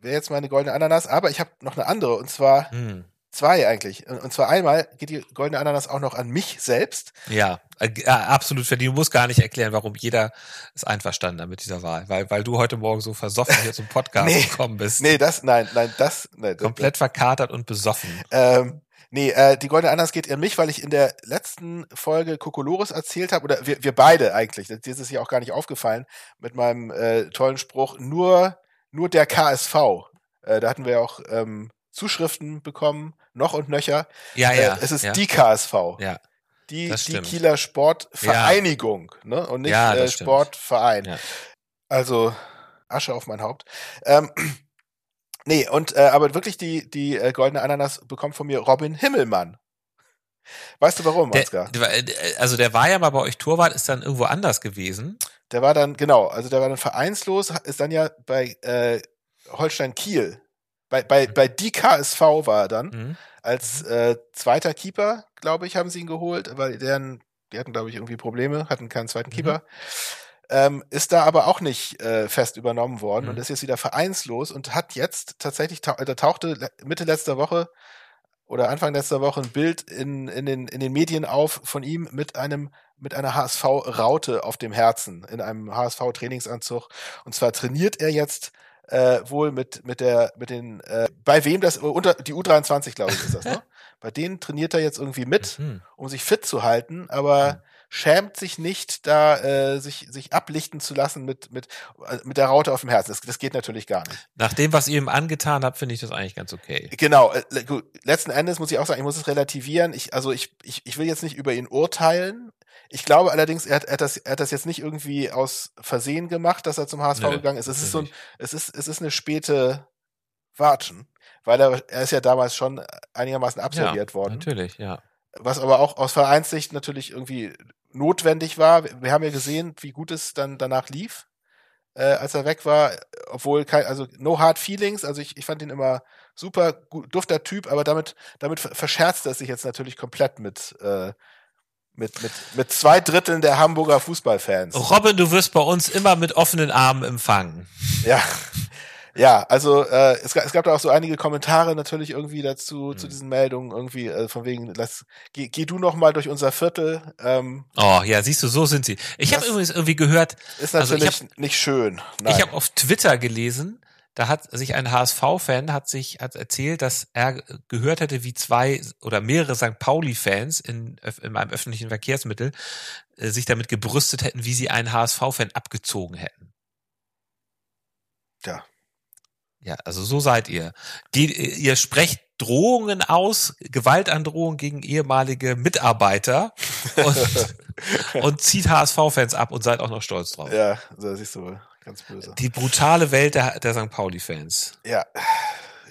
wär jetzt meine goldene Ananas, aber ich habe noch eine andere und zwar hm. Zwei eigentlich. Und zwar einmal geht die goldene Ananas auch noch an mich selbst. Ja, äh, absolut verdient. Du musst gar nicht erklären, warum jeder ist einverstanden mit dieser Wahl, weil, weil du heute Morgen so versoffen hier zum Podcast [LAUGHS] nee, gekommen bist. Nee, das, nein, nein, das, nein. Komplett das, verkatert und besoffen. Ähm, Nee, äh, die Goldene Ananas geht an mich, weil ich in der letzten Folge Kokolores erzählt habe, oder wir, wir beide eigentlich, das ist es ja auch gar nicht aufgefallen, mit meinem äh, tollen Spruch, nur, nur der KSV. Äh, da hatten wir ja auch ähm, Zuschriften bekommen, noch und nöcher. Ja, ja. Äh, es ist ja. die KSV. Ja. die, die Kieler Sportvereinigung, ja. ne? Und nicht ja, äh, Sportverein. Ja. Also Asche auf mein Haupt. Ähm, [CLEARS THROAT] nee, und äh, aber wirklich die, die äh, goldene Ananas bekommt von mir Robin Himmelmann. Weißt du warum, Ansgar? Der, also der war ja mal bei euch Torwart, ist dann irgendwo anders gewesen. Der war dann, genau, also der war dann vereinslos, ist dann ja bei äh, Holstein Kiel. Bei, bei, mhm. bei die KSV war er dann. Mhm. Als äh, zweiter Keeper, glaube ich, haben sie ihn geholt, weil deren, die hatten, glaube ich, irgendwie Probleme, hatten keinen zweiten mhm. Keeper. Ähm, ist da aber auch nicht äh, fest übernommen worden mhm. und ist jetzt wieder vereinslos und hat jetzt tatsächlich, da tauchte Mitte letzter Woche oder Anfang letzter Woche ein Bild in, in, den, in den Medien auf von ihm mit einem mit einer HSV-Raute auf dem Herzen in einem HSV-Trainingsanzug. Und zwar trainiert er jetzt äh, wohl mit mit der mit den äh, bei wem das unter die U23 glaube ich ist das ne? [LAUGHS] Bei denen trainiert er jetzt irgendwie mit mhm. um sich fit zu halten aber mhm. schämt sich nicht da äh, sich sich ablichten zu lassen mit mit äh, mit der Raute auf dem Herzen. Das, das geht natürlich gar nicht. Nach dem was ihr ihm angetan habt finde ich das eigentlich ganz okay. Genau äh, gut. Letzten Endes muss ich auch sagen ich muss es relativieren. Ich also ich ich, ich will jetzt nicht über ihn urteilen ich glaube allerdings, er hat, er, hat das, er hat das jetzt nicht irgendwie aus Versehen gemacht, dass er zum HSV nee, gegangen ist. Es ist so ein, es ist, es ist eine späte Watschen, weil er, er ist ja damals schon einigermaßen absolviert ja, worden. Natürlich, ja. Was aber auch aus Vereinssicht natürlich irgendwie notwendig war. Wir haben ja gesehen, wie gut es dann danach lief, äh, als er weg war, obwohl kein, also no hard feelings, also ich, ich fand ihn immer super gut, dufter Typ, aber damit, damit verscherzt er sich jetzt natürlich komplett mit, äh, mit, mit, mit zwei Dritteln der Hamburger Fußballfans. Robin, du wirst bei uns immer mit offenen Armen empfangen. Ja. Ja, also äh, es, es gab da auch so einige Kommentare natürlich irgendwie dazu mhm. zu diesen Meldungen irgendwie äh, von wegen lass geh, geh du noch mal durch unser Viertel. Ähm, oh ja, siehst du, so sind sie. Ich habe übrigens irgendwie gehört, ist natürlich also hab, nicht schön. Nein. Ich habe auf Twitter gelesen, da hat sich ein HSV-Fan hat sich hat erzählt, dass er gehört hätte, wie zwei oder mehrere St. Pauli-Fans in, in einem öffentlichen Verkehrsmittel äh, sich damit gebrüstet hätten, wie sie einen HSV-Fan abgezogen hätten. Ja. Ja, also so seid ihr. Die, ihr sprecht Drohungen aus, Gewaltandrohungen gegen ehemalige Mitarbeiter [LAUGHS] und, und zieht HSV-Fans ab und seid auch noch stolz drauf. Ja, so siehst du wohl. Ganz böse. Die brutale Welt der, der St. Pauli-Fans. Ja.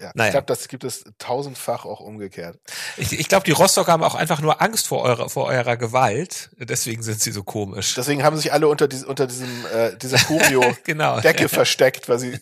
Ja, naja. ich glaube, das gibt es tausendfach auch umgekehrt. Ich, ich glaube, die Rostocker haben auch einfach nur Angst vor eurer, vor eurer Gewalt. Deswegen sind sie so komisch. Deswegen haben sich alle unter, die, unter diesem, äh, dieser Curio-Decke [LAUGHS] genau. versteckt, weil sie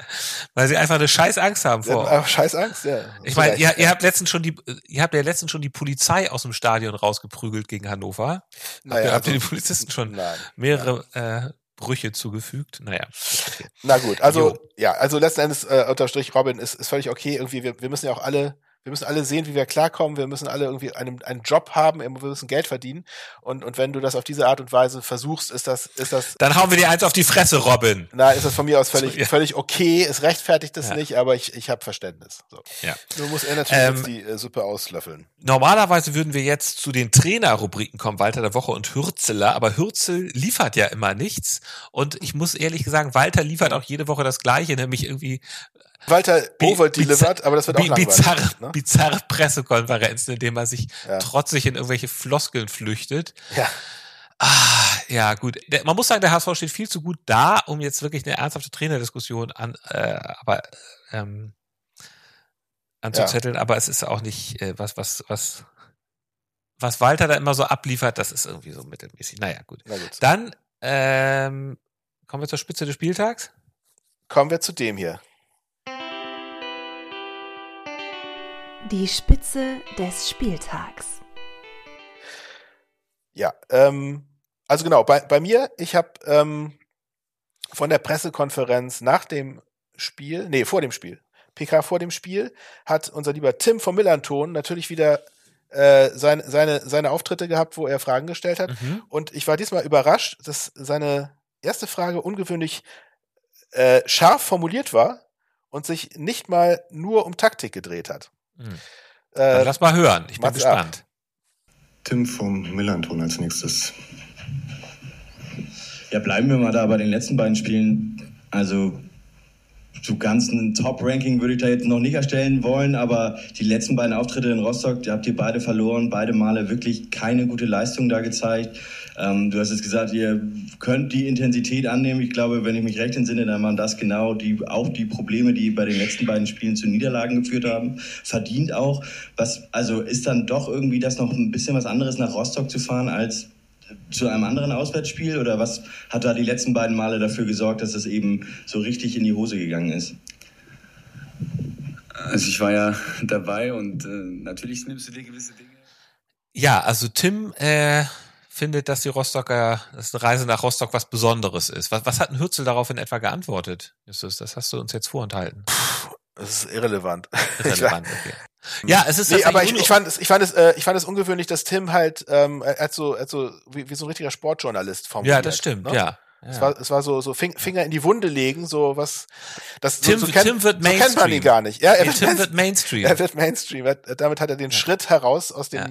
[LAUGHS] weil sie einfach eine scheiß Angst haben vor. Ja, scheiß Angst, ja. Ich meine, ihr, ihr habt letztens schon die, ihr habt ja letztens schon die Polizei aus dem Stadion rausgeprügelt gegen Hannover. Naja, habt, ihr, habt ihr die also, Polizisten schon nein, mehrere äh, Brüche zugefügt. Naja. Okay. Na gut, also jo. ja, also letzten Endes äh, unterstrich Robin ist, ist völlig okay. Irgendwie, wir, wir müssen ja auch alle wir müssen alle sehen, wie wir klarkommen. Wir müssen alle irgendwie einen, einen Job haben. Wir müssen Geld verdienen. Und, und wenn du das auf diese Art und Weise versuchst, ist das, ist das. Dann hauen wir dir eins auf die Fresse, Robin. Na, ist das von mir aus völlig, so, ja. völlig okay. Es rechtfertigt das ja. nicht, aber ich, ich habe Verständnis. So. Ja. Du musst er natürlich ähm, jetzt die äh, Suppe auslöffeln. Normalerweise würden wir jetzt zu den Trainerrubriken kommen, Walter der Woche und Hürzeler, aber Hürzel liefert ja immer nichts. Und ich muss ehrlich sagen, Walter liefert auch jede Woche das Gleiche, nämlich irgendwie Walter Bowold delivered, aber das wird auch langweilig. Bizarre, ne? bizarre Pressekonferenzen, in denen man sich ja. trotzig in irgendwelche Floskeln flüchtet. Ja. Ah, ja, gut. Man muss sagen, der HSV steht viel zu gut da, um jetzt wirklich eine ernsthafte Trainerdiskussion an, äh, aber ähm, anzuzetteln. Ja. Aber es ist auch nicht äh, was, was, was, was Walter da immer so abliefert. Das ist irgendwie so mittelmäßig. Naja, gut. Na gut. Dann ähm, kommen wir zur Spitze des Spieltags. Kommen wir zu dem hier. Die Spitze des Spieltags. Ja, ähm, also genau, bei, bei mir, ich habe ähm, von der Pressekonferenz nach dem Spiel, nee, vor dem Spiel, PK vor dem Spiel, hat unser lieber Tim vom Millanton natürlich wieder äh, sein, seine, seine Auftritte gehabt, wo er Fragen gestellt hat. Mhm. Und ich war diesmal überrascht, dass seine erste Frage ungewöhnlich äh, scharf formuliert war und sich nicht mal nur um Taktik gedreht hat. Hm. Äh, lass mal hören, ich bin gespannt. Ab. Tim vom Millanton als nächstes. Ja, bleiben wir mal da bei den letzten beiden Spielen. Also so ganz ein Top-Ranking würde ich da jetzt noch nicht erstellen wollen, aber die letzten beiden Auftritte in Rostock, die habt ihr beide verloren, beide Male wirklich keine gute Leistung da gezeigt. Ähm, du hast jetzt gesagt, ihr könnt die Intensität annehmen. Ich glaube, wenn ich mich recht entsinne, dann waren das genau die, auch die Probleme, die bei den letzten beiden Spielen zu Niederlagen geführt haben. Verdient auch. Was, also ist dann doch irgendwie das noch ein bisschen was anderes nach Rostock zu fahren als zu einem anderen Auswärtsspiel oder was hat da die letzten beiden Male dafür gesorgt, dass es eben so richtig in die Hose gegangen ist? Also ich war ja dabei und äh, natürlich nimmst du dir gewisse Dinge. Ja, also Tim äh, findet, dass die Rostocker, dass eine Reise nach Rostock was Besonderes ist. Was, was hat ein Hürzel darauf in etwa geantwortet? Justus, das hast du uns jetzt vorenthalten. Das ist irrelevant. [LAUGHS] Irrelevant, okay. Ja, es ist nee, aber ich, ich fand es, ich fand es, äh, ich fand es ungewöhnlich, dass Tim halt, ähm, er hat so, hat so wie, wie so ein richtiger Sportjournalist formuliert. Ja, das stimmt, ne? ja. Es ja. war, es war so, so Fing- Finger in die Wunde legen, so was. Das, Tim- so, so kennt, Tim wird so kennt man Mainstream. ihn gar nicht. Ja, er Nee, wird, Tim wird Mainstream. er wird Mainstream. Er, damit hat er den Schritt heraus aus dem, Ja.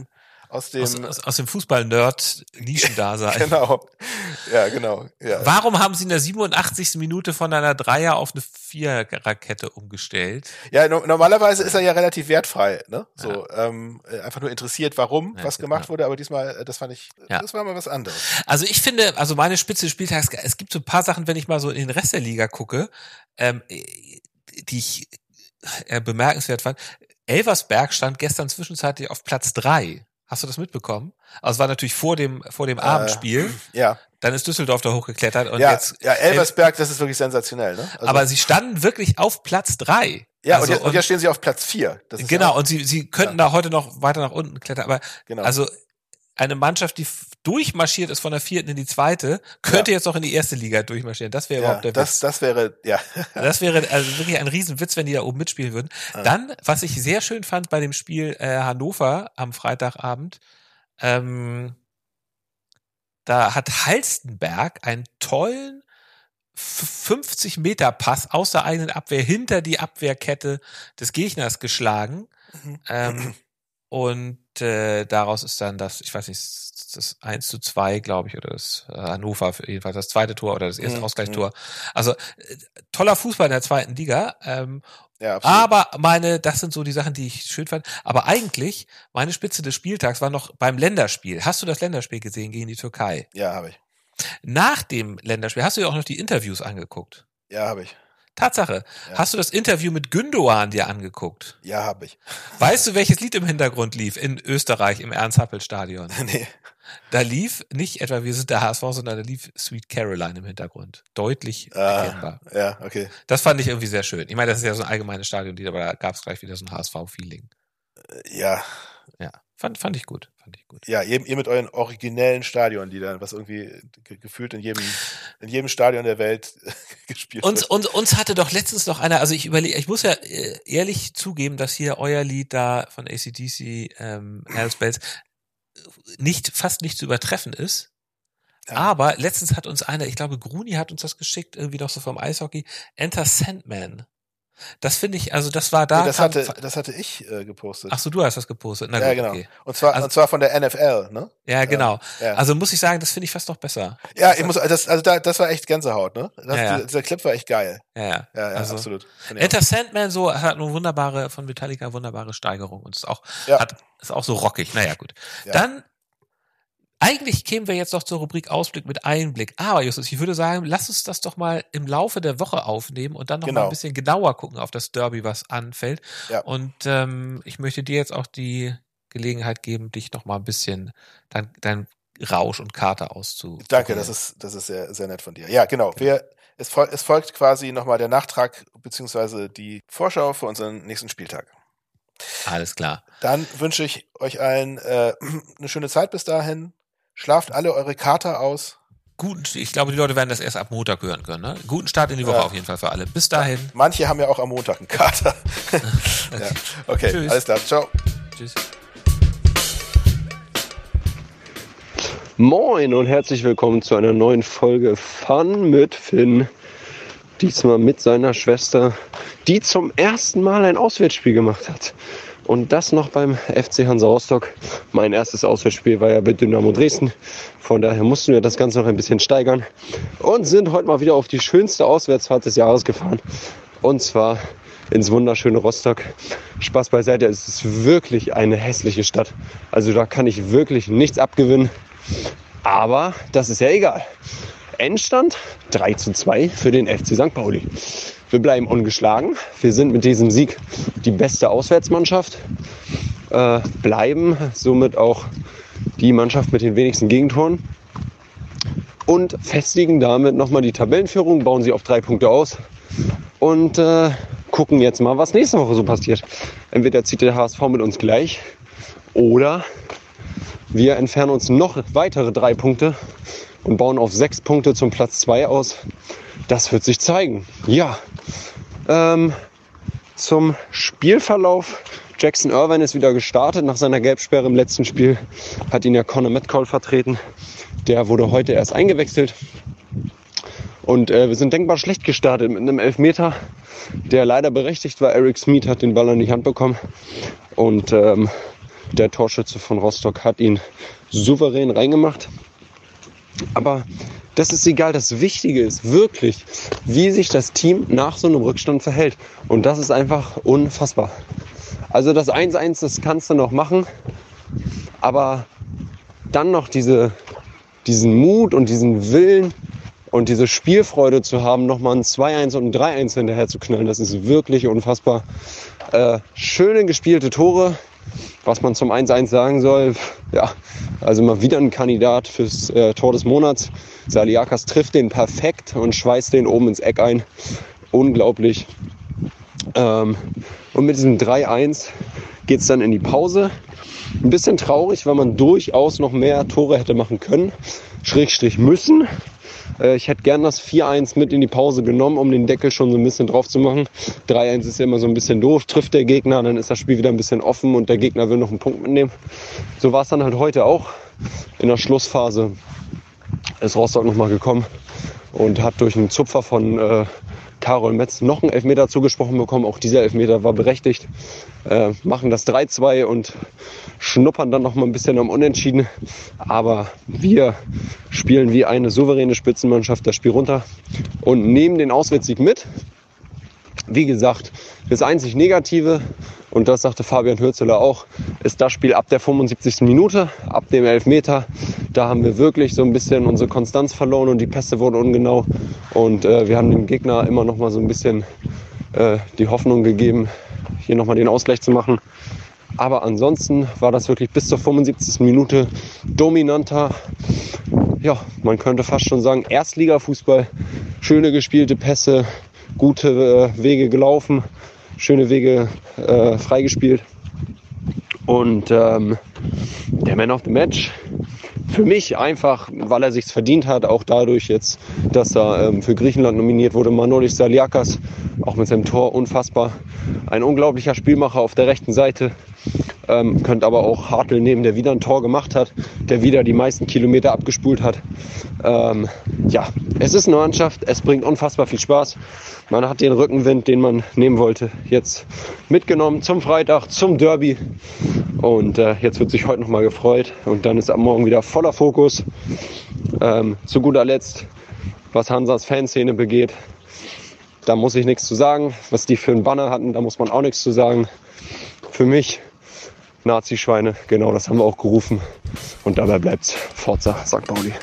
Aus dem, aus, aus, aus dem Fußball-Nerd-Nischendasein. [LAUGHS] genau. Ja, genau. Ja. Warum haben sie in der 87. Minute von einer Dreier auf eine Viererkette umgestellt? Ja, no normalerweise ist er ja relativ wertfrei, ne? So, ähm, äh, einfach nur interessiert, warum Ja, was genau. gemacht wurde, aber diesmal, äh, das fand ich, Ja. das war mal was anderes. Also ich finde, also meine Spitze des Spieltags, es gibt so ein paar Sachen, wenn ich mal so in den Rest der Liga gucke, ähm, die ich äh, bemerkenswert fand. Elversberg stand gestern zwischenzeitlich auf Platz drei. Hast du das mitbekommen? Also es war natürlich vor dem vor dem Abendspiel. Ja, Dann ist Düsseldorf da hochgeklettert und Äh. ja, jetzt. ja, Elversberg, das ist wirklich sensationell, ne? Also, aber sie standen wirklich auf Platz drei. ja, also, und, jetzt, und jetzt stehen sie auf Platz vier. Genau, Ja auch, und sie, sie könnten da heute noch weiter nach unten klettern, aber genau. also eine Mannschaft, die durchmarschiert ist von der vierten in die zweite, könnte jetzt auch in die erste Liga durchmarschieren. Das wäre ja, überhaupt der das, Witz. das wäre, ja. [LAUGHS] Das wäre also wirklich ein Riesenwitz, wenn die da oben mitspielen würden. Dann, was ich sehr schön fand bei dem Spiel äh, Hannover am Freitagabend, ähm, da hat Halstenberg einen tollen 50 Meter Pass aus der eigenen Abwehr hinter die Abwehrkette des Gegners geschlagen. Mhm. Ähm, [CLEARS THROAT] und äh, daraus ist dann das, ich weiß nicht, das 1 zu 2, glaube ich, oder das äh, Hannover für jedenfalls das zweite Tor oder das erste Mhm, Ausgleichstor. Also äh, toller Fußball in der zweiten Liga. Ähm, ja, aber meine, das sind so die Sachen, die ich schön fand. Aber eigentlich, meine Spitze des Spieltags war noch beim Länderspiel. Hast du das Länderspiel gesehen gegen die Türkei? Ja, habe ich. Nach dem Länderspiel hast du dir auch noch die Interviews angeguckt. Ja, habe ich. Tatsache. Ja. Hast du das Interview mit Gündoğan dir angeguckt? Ja, habe ich. Weißt du, welches Lied im Hintergrund lief in Österreich im Ernst-Happel-Stadion? [LAUGHS] nee. Da lief nicht etwa Wir sind der HSV, sondern da lief Sweet Caroline im Hintergrund. Deutlich Ah, erkennbar. ja, okay. Das fand ich irgendwie sehr schön. Ich meine, das ist ja so ein allgemeines Stadionlied, aber da gab es gleich wieder so ein HSV-Feeling. Ja, Ja, fand, fand ich gut. Fand ich gut. ja, ihr, ihr mit euren originellen Stadionliedern, was irgendwie ge gefühlt in jedem, in jedem Stadion der Welt [LAUGHS] gespielt Uns, wird. uns, uns hatte doch letztens noch einer, also ich überlege, ich muss ja äh, ehrlich zugeben, dass hier euer Lied da von ACDC, ähm, Alice Bells, nicht, fast nicht zu übertreffen ist. Ja. Aber letztens hat uns einer, ich glaube, Gruni hat uns das geschickt, irgendwie noch so vom Eishockey, Enter Sandman. Das finde ich, also das war da. nee, das, kam- hatte, das hatte ich äh, gepostet. ach so, du hast das gepostet. Na ja, gut, genau. okay. Und zwar, Also- und zwar von der NFL, ne? Ja, genau. Ja, Also muss ich sagen, das finde ich fast noch besser. ja ich muss, das, also da, das war echt Gänsehaut, ne? Das, Ja. Dieser, dieser Clip war echt geil. Ja, ja. Ja, ja, also, absolut. Enter Sandman so hat eine wunderbare von Metallica wunderbare Steigerung und ist auch hat ist auch so rockig. Naja, gut. Dann eigentlich kämen wir jetzt noch zur Rubrik Ausblick mit Einblick. Aber Justus, ich würde sagen, lass uns das doch mal im Laufe der Woche aufnehmen und dann noch mal Genau. ein bisschen genauer gucken auf das Derby, was anfällt. Ja. Und ähm, ich möchte dir jetzt auch die Gelegenheit geben, dich noch mal ein bisschen dein, dein Rausch und Kater auszu. Danke, das ist, das ist sehr, sehr nett von dir. Ja, genau. Wir, es, fol es folgt quasi nochmal der Nachtrag beziehungsweise die Vorschau für unseren nächsten Spieltag. alles klar. Dann wünsche ich euch allen äh, [CLEARS THROAT] eine schöne Zeit bis dahin. Schlaft alle eure Kater aus. Guten, ich glaube, die Leute werden das erst ab Montag hören können. Ne? Guten Start in die Woche Ja. auf jeden Fall für alle. Bis dahin. Manche haben ja auch am Montag einen Kater. [LAUGHS] ja. Okay, Tschüss. alles klar. Ciao. Tschüss. Moin und herzlich willkommen zu einer neuen Folge Fun mit Finn. Diesmal mit seiner Schwester, die zum ersten Mal ein Auswärtsspiel gemacht hat. Und das noch beim FC Hansa Rostock. Mein erstes Auswärtsspiel war ja bei Dynamo Dresden. Von daher mussten wir das Ganze noch ein bisschen steigern. Und sind heute mal wieder auf die schönste Auswärtsfahrt des Jahres gefahren. Und zwar ins wunderschöne Rostock. Spaß beiseite, es ist wirklich eine hässliche Stadt. Also da kann ich wirklich nichts abgewinnen. Aber das ist ja egal. Endstand 3 zu 2 für den FC St. Pauli. Wir bleiben ungeschlagen. Wir sind mit diesem Sieg die beste Auswärtsmannschaft. Äh, bleiben somit auch die Mannschaft mit den wenigsten Gegentoren. Und festigen damit nochmal die Tabellenführung, bauen sie auf drei Punkte aus. Und äh, gucken jetzt mal, was nächste Woche so passiert. Entweder zieht der HSV mit uns gleich oder wir entfernen uns noch weitere drei Punkte und bauen auf sechs Punkte zum Platz zwei aus. Das wird sich zeigen. Ja. Ähm, zum Spielverlauf. Jackson Irvine ist wieder gestartet nach seiner Gelbsperre im letzten Spiel. Hat ihn ja Conor Metcalf vertreten. Der wurde heute erst eingewechselt. Und äh, wir sind denkbar schlecht gestartet mit einem Elfmeter, der leider berechtigt war. Eric Smith hat den Ball an die Hand bekommen. Und ähm, der Torschütze von Rostock hat ihn souverän reingemacht. Aber das ist egal. Das Wichtige ist wirklich, wie sich das Team nach so einem Rückstand verhält. Und das ist einfach unfassbar. Also das 1-1, das kannst du noch machen. Aber dann noch diese, diesen Mut und diesen Willen und diese Spielfreude zu haben, nochmal ein 2-1 und ein 3-1 hinterher zu knallen, das ist wirklich unfassbar. Äh, schöne gespielte Tore, was man zum 1-1 sagen soll. Ja, also mal wieder ein Kandidat fürs äh, Tor des Monats. Saliakas trifft den perfekt und schweißt den oben ins Eck ein. Unglaublich. Ähm, und mit diesem 3-1 geht es dann in die Pause. Ein bisschen traurig, weil man durchaus noch mehr Tore hätte machen können, Schrägstrich müssen. Äh, ich hätte gern das 4-1 mit in die Pause genommen, um den Deckel schon so ein bisschen drauf zu machen. 3-1 ist ja immer so ein bisschen doof, trifft der Gegner, dann ist das Spiel wieder ein bisschen offen und der Gegner will noch einen Punkt mitnehmen. So war es dann halt heute auch. In der Schlussphase ist Rostock nochmal gekommen und hat durch einen Zupfer von äh, Karol Metz noch einen Elfmeter zugesprochen bekommen. Auch dieser Elfmeter war berechtigt. Äh, machen das 3-2 und schnuppern dann noch mal ein bisschen am Unentschieden. Aber wir spielen wie eine souveräne Spitzenmannschaft das Spiel runter und nehmen den Auswärtssieg mit. Wie gesagt, das einzig Negative, und das sagte Fabian Hürzeler auch, ist das Spiel ab der 75. Minute, ab dem Elfmeter. Da haben wir wirklich so ein bisschen unsere Konstanz verloren und die Pässe wurden ungenau. Und äh, wir haben dem Gegner immer noch mal so ein bisschen äh, die Hoffnung gegeben, hier noch mal den Ausgleich zu machen. Aber ansonsten war das wirklich bis zur 75. Minute dominanter. Ja, man könnte fast schon sagen, Erstligafußball. Schöne gespielte Pässe, gute äh, Wege gelaufen, schöne Wege äh, freigespielt. Und ähm, der Man of the Match für mich einfach, weil er sich's verdient hat, auch dadurch jetzt, dass er ähm, für Griechenland nominiert wurde, Manolis Saliakas, auch mit seinem Tor unfassbar. Ein unglaublicher Spielmacher auf der rechten Seite. Ähm, könnt aber auch Hartl nehmen, der wieder ein Tor gemacht hat, der wieder die meisten Kilometer abgespult hat. Ähm, ja, es ist eine Mannschaft, es bringt unfassbar viel Spaß. Man hat den Rückenwind, den man nehmen wollte, jetzt mitgenommen zum Freitag, zum Derby. Und äh, jetzt wird sich heute nochmal gefreut. Und dann ist am Morgen wieder voller Fokus. Ähm, zu guter Letzt, was Hansas Fanszene begeht. Da muss ich nichts zu sagen. Was die für einen Banner hatten, da muss man auch nichts zu sagen. Für mich Nazi-Schweine, genau das haben wir auch gerufen. Und dabei bleibt's. Forza St. Pauli.